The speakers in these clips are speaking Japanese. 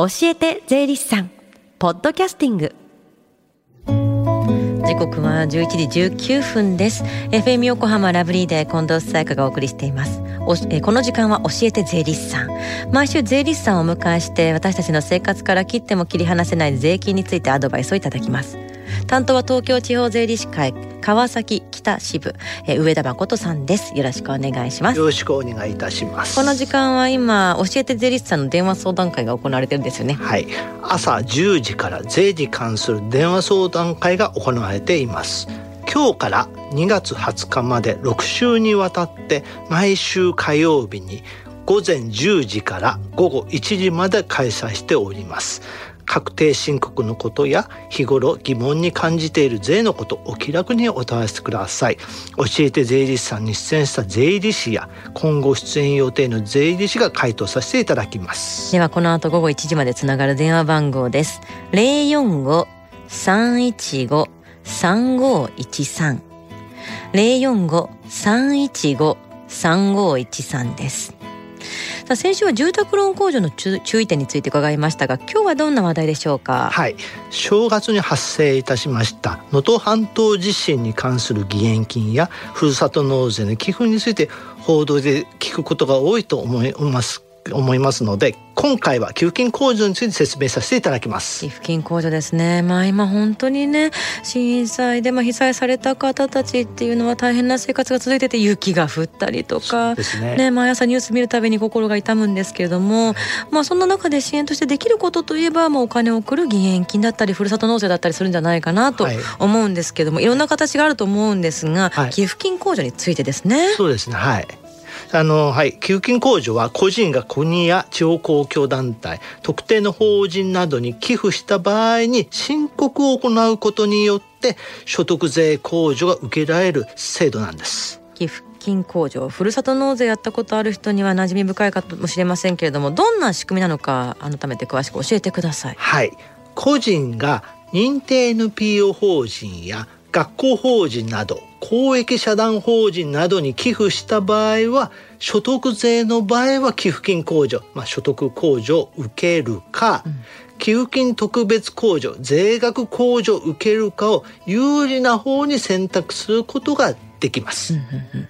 教えて税理士さん。ポッドキャスティング。時刻は11時19分です。FM 横浜ラブリーで近藤沙耶香がお送りしています。おえこの時間は教えて税理士さん。毎週税理士さんをお迎えして私たちの生活から切っても切り離せない税金についてアドバイスをいただきます。担当は東京地方税理士会川崎北支部、え上田誠さんです。よろしくお願いします。よろしくお願いいたします。この時間は今教えて税理士さんの電話相談会が行われてるんですよね。はい。朝10時から税に関する電話相談会が行われています。今日から2月20日まで6週にわたって毎週火曜日に午前10時から午後1時まで開催しております確定申告のことや日頃疑問に感じている税のことお気楽にお問い合わせください。教えて税理士さんに出演した税理士や今後出演予定の税理士が回答させていただきます。ではこの後午後1時までつながる電話番号です。045-315-3513 045-315-3513です。さあ先週は住宅ローン控除の注意点について伺いましたが今日はどんな話題でしょうか？はい。正月に発生いたしました能登半島地震に関する義援金やふるさと納税の寄付について報道で聞くことが多いと思います。思いますので今回は給付金控除について説明させていただきます。寄付金控除ですね。まあ今本当にね震災でまあ被災された方たちっていうのは大変な生活が続いてて雪が降ったりとかね。ね毎朝ニュース見るたびに心が痛むんですけれども、はい、まあそんな中で支援としてできることといえばまあお金を送る義援金だったりふるさと納税だったりするんじゃないかなと思うんですけども、はい、いろんな形があると思うんですが、はい、寄付金控除についてですね。そうですねはいあの、はい、給付金控除は個人が国や地方公共団体特定の法人などに寄付した場合に申告を行うことによって所得税控除が受けられる制度なんです。寄付金控除ふるさと納税やったことある人には馴染み深いかもしれませんけれどもどんな仕組みなのか改めて詳しく教えてください。はい。個人が認定 NPO 法人や学校法人など公益社団法人などに寄付した場合は所得税の場合は寄付金控除、まあ、所得控除を受けるか、うん、寄付金特別控除税額控除を受けるかを有利な方に選択することができます。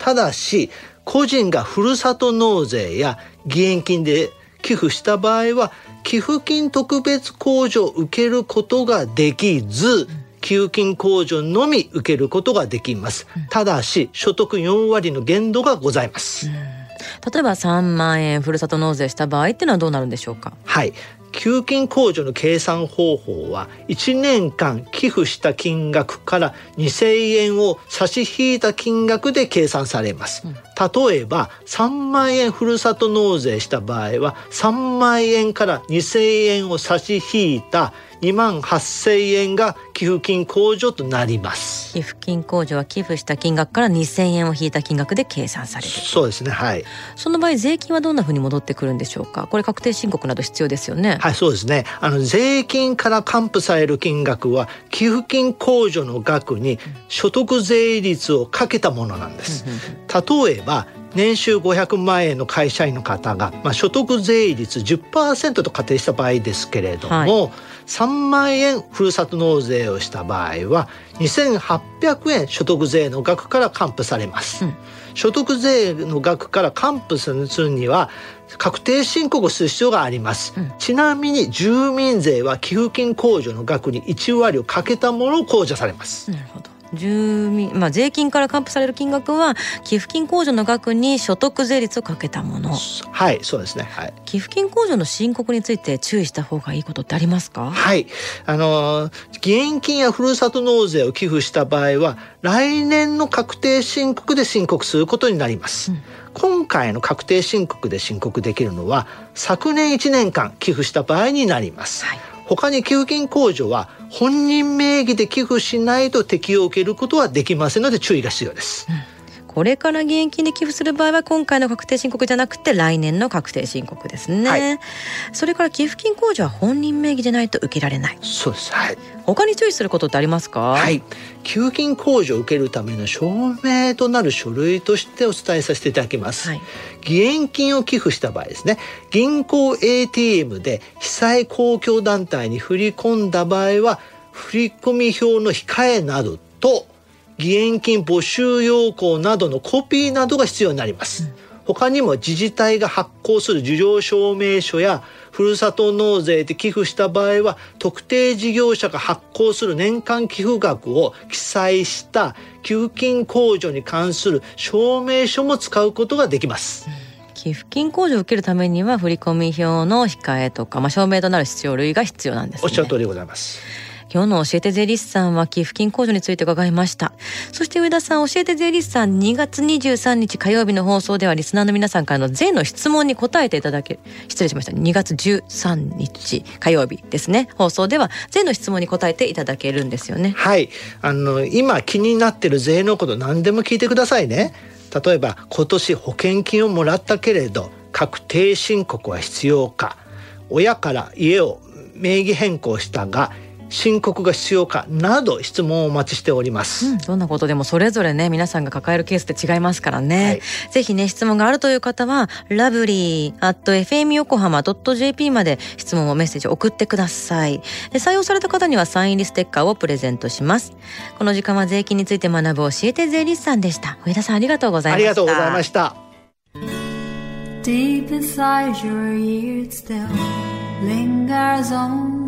ただし個人がふるさと納税や義援金で寄付した場合は寄付金特別控除を受けることができず、うん給付金控除のみ受けることができます。ただし、所得4割の限度がございます。例えば3万円ふるさと納税した場合っていうのはどうなるんでしょうか？はい給付金控除の計算方法は1年間寄付した金額から2,000円を差し引いた金額で計算されます。例えば3万円ふるさと納税した場合は3万円から2,000円を差し引いた2万8,000円が寄付金控除となります。寄付金控除は寄付した金額から2,000円を引いた金額で計算される。そうですねはい。その場合税金はどんなふうに戻ってくるんでしょうか？これ確定申告など必要ですよね。はいそうですね。あの税金から還付される金額は寄付金控除の額に所得税率をかけたものなんです。例えば年収500万円の会社員の方が、まあ、所得税率10%と仮定した場合ですけれども、はい、3万円ふるさと納税をした場合は2800円所得税の額から還付されます。うん、所得税の額から還付するには確定申告をする必要があります、うん、ちなみに住民税は寄付金控除の額に1割をかけたものを控除されます。なるほど住民、まあ、税金から還付される金額は寄付金控除の額に所得税率をかけたもの。はいそうですね、はい、寄付金控除の申告について注意した方がいいことってありますか？はい。あの義援金やふるさと納税を寄付した場合は来年の確定申告で申告することになります、うん、今回の確定申告で申告できるのは昨年1年間寄付した場合になります、はい他に給付金控除は本人名義で寄付しないと適用を受けることはできませんので注意が必要です。うんこれから義援金で寄付する場合は今回の確定申告じゃなくて来年の確定申告ですね、はい、それから寄付金控除は本人名義でないと受けられない。そうです。はい。他に注意することってありますか？はい。給付金控除を受けるための証明となる書類としてお伝えさせていただきます、はい、義援金を寄付した場合ですね。銀行 ATM で被災公共団体に振り込んだ場合は振込表の控えなどと義援金募集要項などのコピーなどが必要になります、うん、他にも自治体が発行する受領証明書やふるさと納税で寄付した場合は特定事業者が発行する年間寄付額を記載した給付金控除に関する証明書も使うことができます、寄付金控除を受けるためには振込表の控えとか、まあ、証明となる必要類が必要なんです、ね、おっしゃる通りでございます今日の教えて税理士さんは寄付金控除について伺いました。そして上田さん教えて税理士さん2月23日火曜日の放送ではリスナーの皆さんからの税の質問に答えていただけ失礼しました。2月13日火曜日ですね。放送では税の質問に答えていただけるんですよね。はい。あの今気になってる税のこと何でも聞いてくださいね。例えば今年保険金をもらったけれど確定申告は必要か。親から家を名義変更したが申告が必要かなど質問をお待ちしております、うん、どんなことでもそれぞれね皆さんが抱えるケースって違いますからね、はい、ぜひね質問があるという方はラブリー at fm 横浜 .jp まで質問をメッセージ送ってください。採用された方にはサイン入りステッカーをプレゼントします。この時間は税金について学ぶ教えて税理士さんでした。上田さんありがとうございました。ありがとうございました。Deep inside your ears still lingers on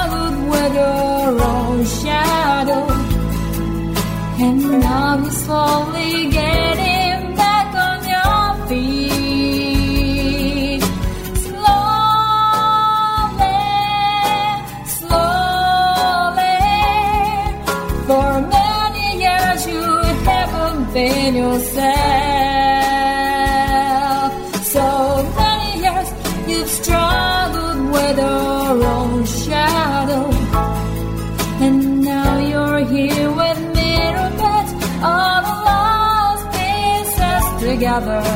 slowly getting back on your feet. Slowly, slowly. For many years you haven't been yourself. Together.